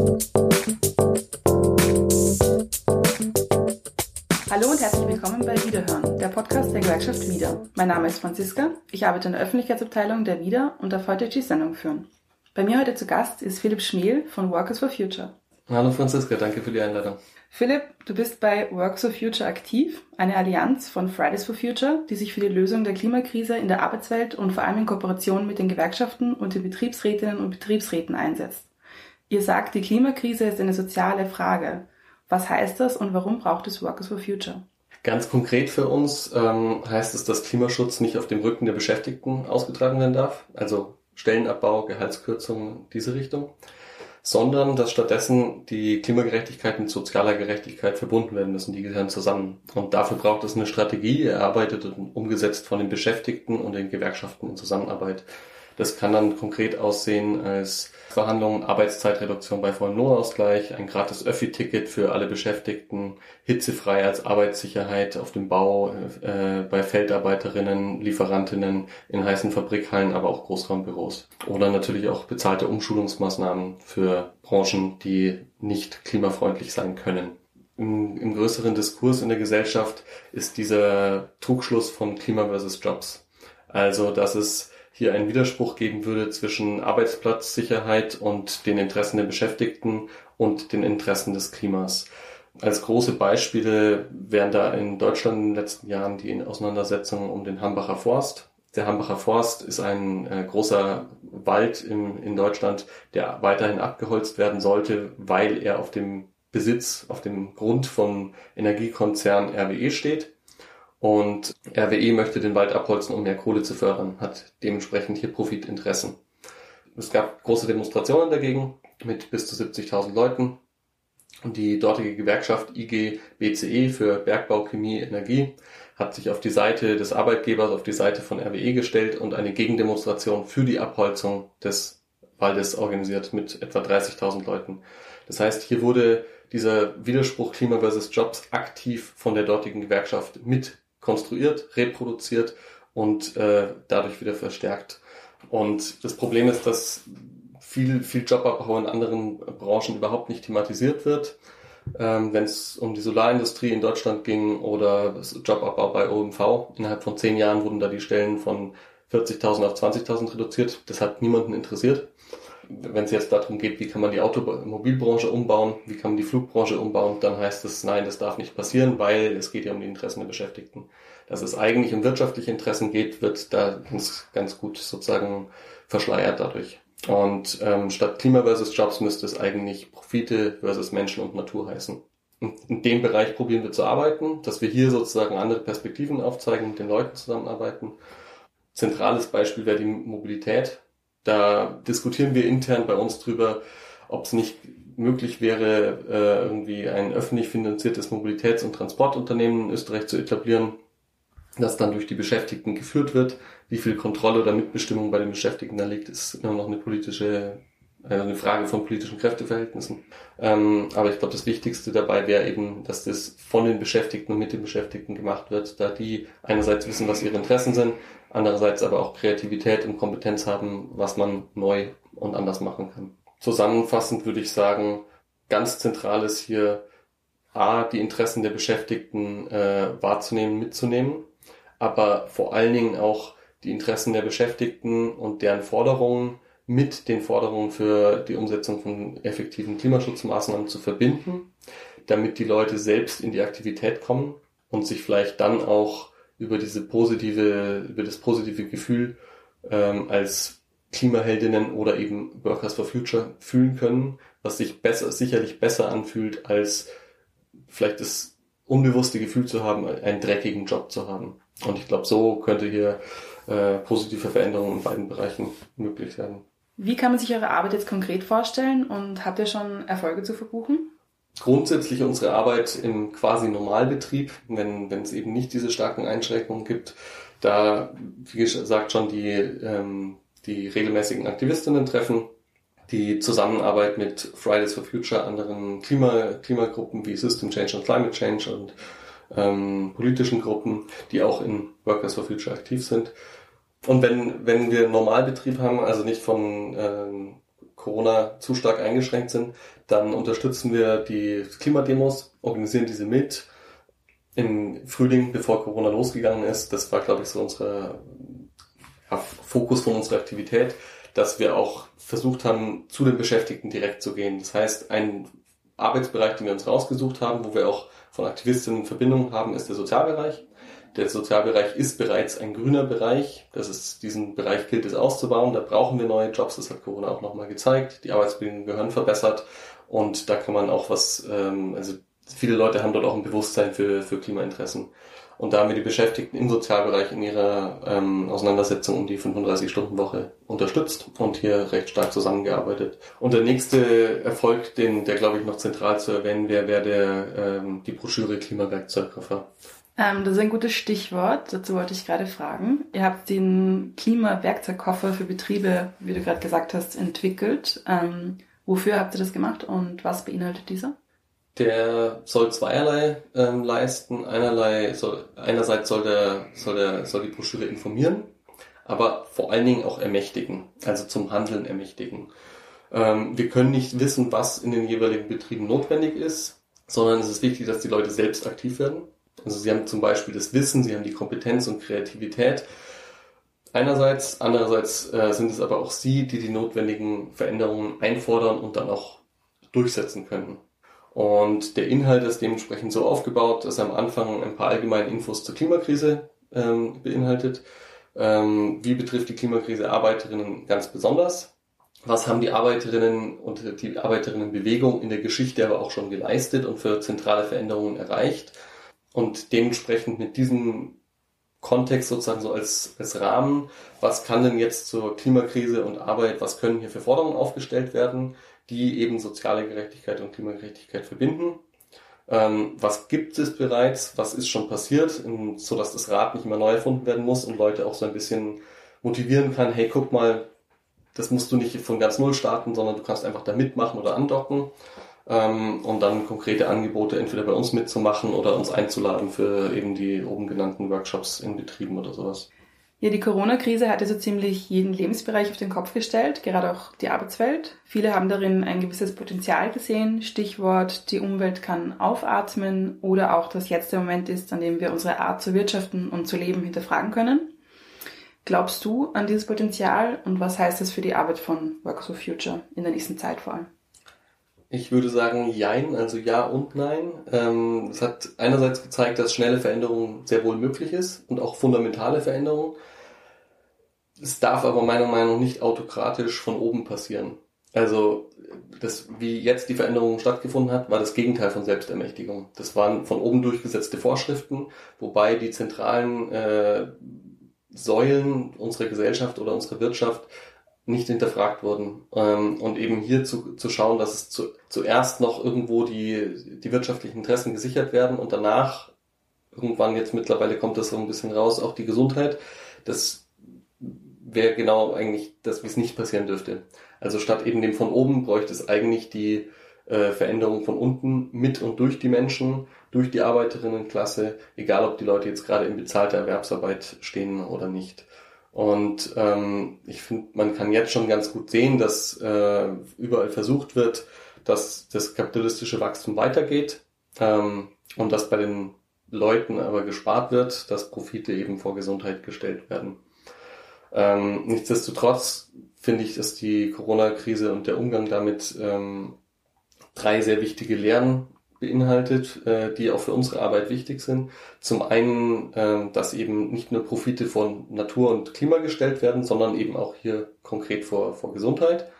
Hallo und herzlich willkommen bei Wiederhören, der Podcast der Gewerkschaft Wieder. Mein Name ist Franziska, ich arbeite in der Öffentlichkeitsabteilung der Wieder und darf heute die Sendung führen. Bei mir heute zu Gast ist Philipp Schmiel von Workers for Future. Hallo Franziska, danke für die Einladung. Philipp, du bist bei Works for Future aktiv, eine Allianz von Fridays for Future, die sich für die Lösung der Klimakrise in der Arbeitswelt und vor allem in Kooperation mit den Gewerkschaften und den Betriebsrätinnen und Betriebsräten einsetzt. Ihr sagt, die Klimakrise ist eine soziale Frage. Was heißt das und warum braucht es Workers for Future? Ganz konkret für uns ähm, heißt es, dass Klimaschutz nicht auf dem Rücken der Beschäftigten ausgetragen werden darf, also Stellenabbau, Gehaltskürzungen, diese Richtung sondern dass stattdessen die Klimagerechtigkeit mit sozialer Gerechtigkeit verbunden werden müssen. Die gehören zusammen. Und dafür braucht es eine Strategie, erarbeitet und umgesetzt von den Beschäftigten und den Gewerkschaften in Zusammenarbeit. Das kann dann konkret aussehen als Verhandlungen, Arbeitszeitreduktion bei vollem Lohnausgleich, ein gratis Öffi-Ticket für alle Beschäftigten, hitzefrei als Arbeitssicherheit auf dem Bau, äh, bei Feldarbeiterinnen, Lieferantinnen, in heißen Fabrikhallen, aber auch Großraumbüros. Oder natürlich auch bezahlte Umschulungsmaßnahmen für Branchen, die nicht klimafreundlich sein können. Im, Im größeren Diskurs in der Gesellschaft ist dieser Trugschluss von Klima versus Jobs. Also, dass es hier einen Widerspruch geben würde zwischen Arbeitsplatzsicherheit und den Interessen der Beschäftigten und den Interessen des Klimas. Als große Beispiele wären da in Deutschland in den letzten Jahren die Auseinandersetzungen um den Hambacher Forst. Der Hambacher Forst ist ein äh, großer Wald im, in Deutschland, der weiterhin abgeholzt werden sollte, weil er auf dem Besitz, auf dem Grund vom Energiekonzern RWE steht. Und RWE möchte den Wald abholzen, um mehr Kohle zu fördern, hat dementsprechend hier Profitinteressen. Es gab große Demonstrationen dagegen mit bis zu 70.000 Leuten. Und die dortige Gewerkschaft IG BCE für Bergbau, Chemie, Energie hat sich auf die Seite des Arbeitgebers, auf die Seite von RWE gestellt und eine Gegendemonstration für die Abholzung des Waldes organisiert mit etwa 30.000 Leuten. Das heißt, hier wurde dieser Widerspruch Klima versus Jobs aktiv von der dortigen Gewerkschaft mit konstruiert, reproduziert und äh, dadurch wieder verstärkt. Und das Problem ist, dass viel, viel Jobabbau in anderen Branchen überhaupt nicht thematisiert wird. Ähm, Wenn es um die Solarindustrie in Deutschland ging oder Jobabbau bei OMV, innerhalb von zehn Jahren wurden da die Stellen von 40.000 auf 20.000 reduziert. Das hat niemanden interessiert wenn es jetzt darum geht, wie kann man die Automobilbranche umbauen, wie kann man die Flugbranche umbauen, dann heißt es, nein, das darf nicht passieren, weil es geht ja um die Interessen der Beschäftigten. Dass es eigentlich um wirtschaftliche Interessen geht, wird da ganz, ganz gut sozusagen verschleiert dadurch. Und ähm, statt Klima versus Jobs müsste es eigentlich Profite versus Menschen und Natur heißen. Und in dem Bereich probieren wir zu arbeiten, dass wir hier sozusagen andere Perspektiven aufzeigen, mit den Leuten zusammenarbeiten. Zentrales Beispiel wäre die Mobilität. Da diskutieren wir intern bei uns drüber, ob es nicht möglich wäre, äh, irgendwie ein öffentlich finanziertes Mobilitäts- und Transportunternehmen in Österreich zu etablieren, das dann durch die Beschäftigten geführt wird. Wie viel Kontrolle oder Mitbestimmung bei den Beschäftigten da liegt, ist immer noch eine politische, also eine Frage von politischen Kräfteverhältnissen. Ähm, aber ich glaube, das Wichtigste dabei wäre eben, dass das von den Beschäftigten und mit den Beschäftigten gemacht wird, da die einerseits wissen, was ihre Interessen sind, andererseits aber auch Kreativität und Kompetenz haben, was man neu und anders machen kann. Zusammenfassend würde ich sagen, ganz zentral ist hier A, die Interessen der Beschäftigten äh, wahrzunehmen, mitzunehmen, aber vor allen Dingen auch die Interessen der Beschäftigten und deren Forderungen mit den Forderungen für die Umsetzung von effektiven Klimaschutzmaßnahmen zu verbinden, damit die Leute selbst in die Aktivität kommen und sich vielleicht dann auch über diese positive, über das positive Gefühl ähm, als Klimaheldinnen oder eben Workers for Future fühlen können, was sich besser, sicherlich besser anfühlt, als vielleicht das unbewusste Gefühl zu haben, einen dreckigen Job zu haben. Und ich glaube, so könnte hier äh, positive Veränderungen in beiden Bereichen möglich sein. Wie kann man sich eure Arbeit jetzt konkret vorstellen und habt ihr schon Erfolge zu verbuchen? Grundsätzlich unsere Arbeit im quasi Normalbetrieb, wenn, wenn es eben nicht diese starken Einschränkungen gibt, da, wie gesagt, schon die, ähm, die regelmäßigen Aktivistinnen treffen, die Zusammenarbeit mit Fridays for Future, anderen Klima, Klimagruppen wie System Change und Climate Change und ähm, politischen Gruppen, die auch in Workers for Future aktiv sind. Und wenn, wenn wir Normalbetrieb haben, also nicht von ähm, Corona zu stark eingeschränkt sind, dann unterstützen wir die Klimademos, organisieren diese mit. Im Frühling, bevor Corona losgegangen ist, das war, glaube ich, so unser ja, Fokus von unserer Aktivität, dass wir auch versucht haben, zu den Beschäftigten direkt zu gehen. Das heißt, ein Arbeitsbereich, den wir uns rausgesucht haben, wo wir auch von Aktivistinnen Verbindungen haben, ist der Sozialbereich. Der Sozialbereich ist bereits ein grüner Bereich. Das ist, diesen Bereich gilt es auszubauen. Da brauchen wir neue Jobs. Das hat Corona auch nochmal gezeigt. Die Arbeitsbedingungen gehören verbessert. Und da kann man auch was, ähm, also viele Leute haben dort auch ein Bewusstsein für, für Klimainteressen. Und da haben wir die Beschäftigten im Sozialbereich in ihrer ähm, Auseinandersetzung um die 35-Stunden-Woche unterstützt und hier recht stark zusammengearbeitet. Und der nächste Erfolg, den, der glaube ich noch zentral zu erwähnen wäre, wäre der ähm, die Broschüre Klimawerkzeugkoffer. Ähm, das ist ein gutes Stichwort. Dazu wollte ich gerade fragen. Ihr habt den Klimawerkzeugkoffer für Betriebe, wie du gerade gesagt hast, entwickelt. Ähm, wofür habt ihr das gemacht und was beinhaltet dieser? Der soll zweierlei ähm, leisten. Einerlei soll, einerseits soll, der, soll, der, soll die Broschüre informieren, aber vor allen Dingen auch ermächtigen, also zum Handeln ermächtigen. Ähm, wir können nicht wissen, was in den jeweiligen Betrieben notwendig ist, sondern es ist wichtig, dass die Leute selbst aktiv werden. Also sie haben zum Beispiel das Wissen, sie haben die Kompetenz und Kreativität. Einerseits, andererseits äh, sind es aber auch sie, die die notwendigen Veränderungen einfordern und dann auch durchsetzen können. Und der Inhalt ist dementsprechend so aufgebaut, dass am Anfang ein paar allgemeine Infos zur Klimakrise ähm, beinhaltet. Ähm, wie betrifft die Klimakrise Arbeiterinnen ganz besonders? Was haben die Arbeiterinnen und die Arbeiterinnenbewegung in der Geschichte aber auch schon geleistet und für zentrale Veränderungen erreicht? Und dementsprechend mit diesem Kontext sozusagen so als, als Rahmen, was kann denn jetzt zur Klimakrise und Arbeit, was können hier für Forderungen aufgestellt werden? die eben soziale Gerechtigkeit und Klimagerechtigkeit verbinden. Ähm, was gibt es bereits? Was ist schon passiert, so dass das Rad nicht immer neu erfunden werden muss und Leute auch so ein bisschen motivieren kann, hey, guck mal, das musst du nicht von ganz null starten, sondern du kannst einfach da mitmachen oder andocken ähm, und dann konkrete Angebote entweder bei uns mitzumachen oder uns einzuladen für eben die oben genannten Workshops in Betrieben oder sowas. Ja, die Corona-Krise hat so also ziemlich jeden Lebensbereich auf den Kopf gestellt, gerade auch die Arbeitswelt. Viele haben darin ein gewisses Potenzial gesehen. Stichwort, die Umwelt kann aufatmen oder auch, dass jetzt der Moment ist, an dem wir unsere Art zu wirtschaften und zu leben hinterfragen können. Glaubst du an dieses Potenzial und was heißt das für die Arbeit von Workers for Future in der nächsten Zeit vor allem? Ich würde sagen, jein, also ja und nein. Ähm, es hat einerseits gezeigt, dass schnelle Veränderung sehr wohl möglich ist und auch fundamentale Veränderungen. Es darf aber meiner Meinung nach nicht autokratisch von oben passieren. Also das, wie jetzt die Veränderung stattgefunden hat, war das Gegenteil von Selbstermächtigung. Das waren von oben durchgesetzte Vorschriften, wobei die zentralen äh, Säulen unserer Gesellschaft oder unserer Wirtschaft nicht hinterfragt wurden. Ähm, und eben hier zu, zu schauen, dass es zu, zuerst noch irgendwo die, die wirtschaftlichen Interessen gesichert werden und danach irgendwann jetzt mittlerweile kommt das so ein bisschen raus, auch die Gesundheit. Das wäre genau eigentlich das, wie es nicht passieren dürfte. Also statt eben dem von oben bräuchte es eigentlich die äh, Veränderung von unten mit und durch die Menschen, durch die Arbeiterinnenklasse, egal ob die Leute jetzt gerade in bezahlter Erwerbsarbeit stehen oder nicht. Und ähm, ich finde, man kann jetzt schon ganz gut sehen, dass äh, überall versucht wird, dass das kapitalistische Wachstum weitergeht ähm, und dass bei den Leuten aber gespart wird, dass Profite eben vor Gesundheit gestellt werden. Ähm, nichtsdestotrotz finde ich, dass die Corona-Krise und der Umgang damit ähm, drei sehr wichtige Lehren beinhaltet, äh, die auch für unsere Arbeit wichtig sind. Zum einen, äh, dass eben nicht nur Profite von Natur und Klima gestellt werden, sondern eben auch hier konkret vor, vor Gesundheit.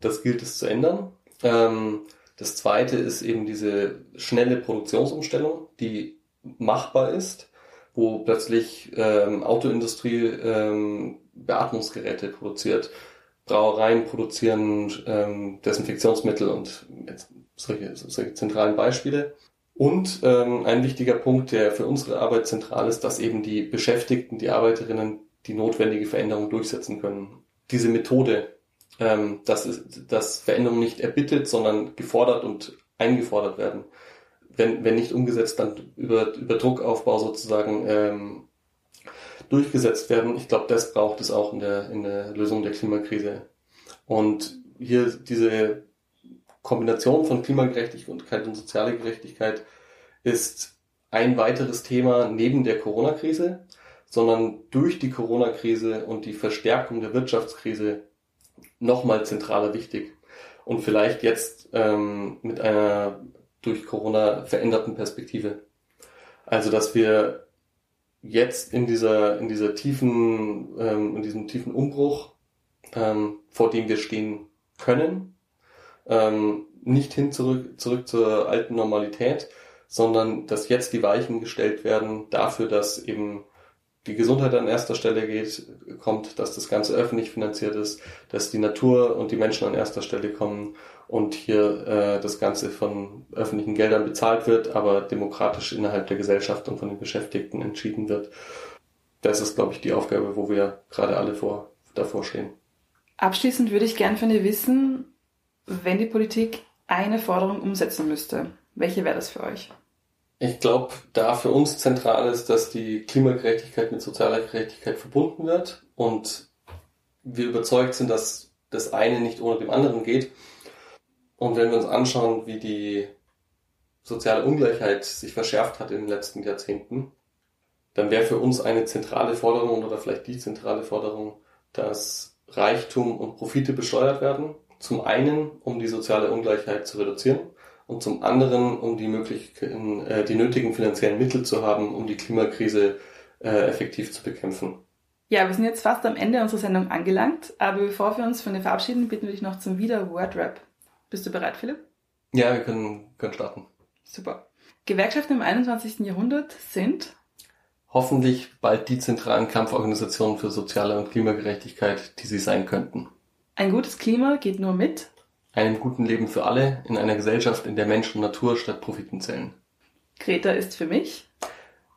Das gilt es zu ändern. Ähm, das zweite ist eben diese schnelle Produktionsumstellung, die machbar ist, wo plötzlich ähm, Autoindustrie ähm, Beatmungsgeräte produziert, Brauereien produzieren ähm, Desinfektionsmittel und jetzt solche, solche zentralen Beispiele. Und ähm, ein wichtiger Punkt, der für unsere Arbeit zentral ist, dass eben die Beschäftigten, die Arbeiterinnen die notwendige Veränderung durchsetzen können. Diese Methode, ähm, dass, dass Veränderungen nicht erbittet, sondern gefordert und eingefordert werden. Wenn, wenn nicht umgesetzt, dann über, über Druckaufbau sozusagen ähm, durchgesetzt werden. Ich glaube, das braucht es auch in der, in der Lösung der Klimakrise. Und hier diese Kombination von Klimagerechtigkeit und soziale Gerechtigkeit ist ein weiteres Thema neben der Corona-Krise, sondern durch die Corona-Krise und die Verstärkung der Wirtschaftskrise nochmal zentraler wichtig. Und vielleicht jetzt ähm, mit einer durch Corona veränderten Perspektive. Also dass wir jetzt in dieser in dieser tiefen ähm, in diesem tiefen Umbruch, ähm, vor dem wir stehen können, ähm, nicht hin zurück zurück zur alten Normalität, sondern dass jetzt die Weichen gestellt werden dafür, dass eben die Gesundheit an erster Stelle geht, kommt, dass das Ganze öffentlich finanziert ist, dass die Natur und die Menschen an erster Stelle kommen und hier äh, das Ganze von öffentlichen Geldern bezahlt wird, aber demokratisch innerhalb der Gesellschaft und von den Beschäftigten entschieden wird. Das ist, glaube ich, die Aufgabe, wo wir gerade alle vor, davor stehen. Abschließend würde ich gern von dir wissen, wenn die Politik eine Forderung umsetzen müsste, welche wäre das für euch? Ich glaube, da für uns zentral ist, dass die Klimagerechtigkeit mit sozialer Gerechtigkeit verbunden wird und wir überzeugt sind, dass das eine nicht ohne dem anderen geht. Und wenn wir uns anschauen, wie die soziale Ungleichheit sich verschärft hat in den letzten Jahrzehnten, dann wäre für uns eine zentrale Forderung oder vielleicht die zentrale Forderung, dass Reichtum und Profite besteuert werden. Zum einen, um die soziale Ungleichheit zu reduzieren und zum anderen, um die möglichen, äh, die nötigen finanziellen Mittel zu haben, um die Klimakrise äh, effektiv zu bekämpfen. Ja, wir sind jetzt fast am Ende unserer Sendung angelangt, aber bevor wir uns von dir verabschieden, bitten wir dich noch zum Wieder-Word-Rap. Bist du bereit, Philipp? Ja, wir können, können starten. Super. Gewerkschaften im 21. Jahrhundert sind hoffentlich bald die zentralen Kampforganisationen für soziale und Klimagerechtigkeit, die sie sein könnten. Ein gutes Klima geht nur mit einem guten Leben für alle in einer Gesellschaft, in der Mensch und Natur statt Profiten zählen. Greta ist für mich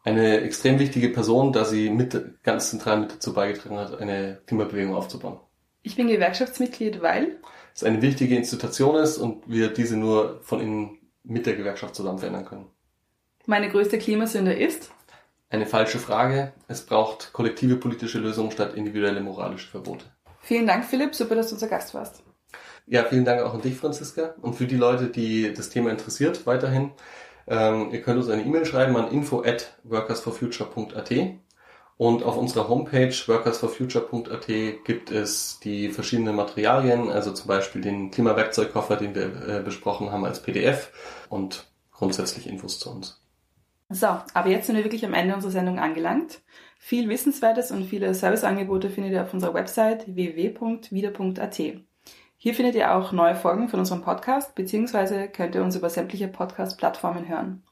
eine extrem wichtige Person, da sie mit, ganz zentral mit dazu beigetragen hat, eine Klimabewegung aufzubauen. Ich bin Gewerkschaftsmitglied, weil es eine wichtige Institution ist und wir diese nur von innen mit der Gewerkschaft zusammen verändern können. Meine größte Klimasünde ist? Eine falsche Frage. Es braucht kollektive politische Lösungen statt individuelle moralische Verbote. Vielen Dank, Philipp. Super, dass du unser Gast warst. Ja, vielen Dank auch an dich, Franziska. Und für die Leute, die das Thema interessiert, weiterhin, ähm, ihr könnt uns eine E-Mail schreiben an info at workersforfuture.at und auf unserer Homepage workersforfuture.at gibt es die verschiedenen Materialien, also zum Beispiel den Klimawerkzeugkoffer, den wir äh, besprochen haben als PDF und grundsätzlich Infos zu uns. So, aber jetzt sind wir wirklich am Ende unserer Sendung angelangt. Viel Wissenswertes und viele Serviceangebote findet ihr auf unserer Website www.wieder.at. Hier findet ihr auch neue Folgen von unserem Podcast, beziehungsweise könnt ihr uns über sämtliche Podcast-Plattformen hören.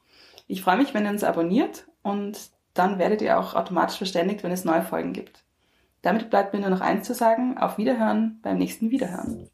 Ich freue mich, wenn ihr uns abonniert und dann werdet ihr auch automatisch verständigt, wenn es neue Folgen gibt. Damit bleibt mir nur noch eins zu sagen, auf Wiederhören beim nächsten Wiederhören.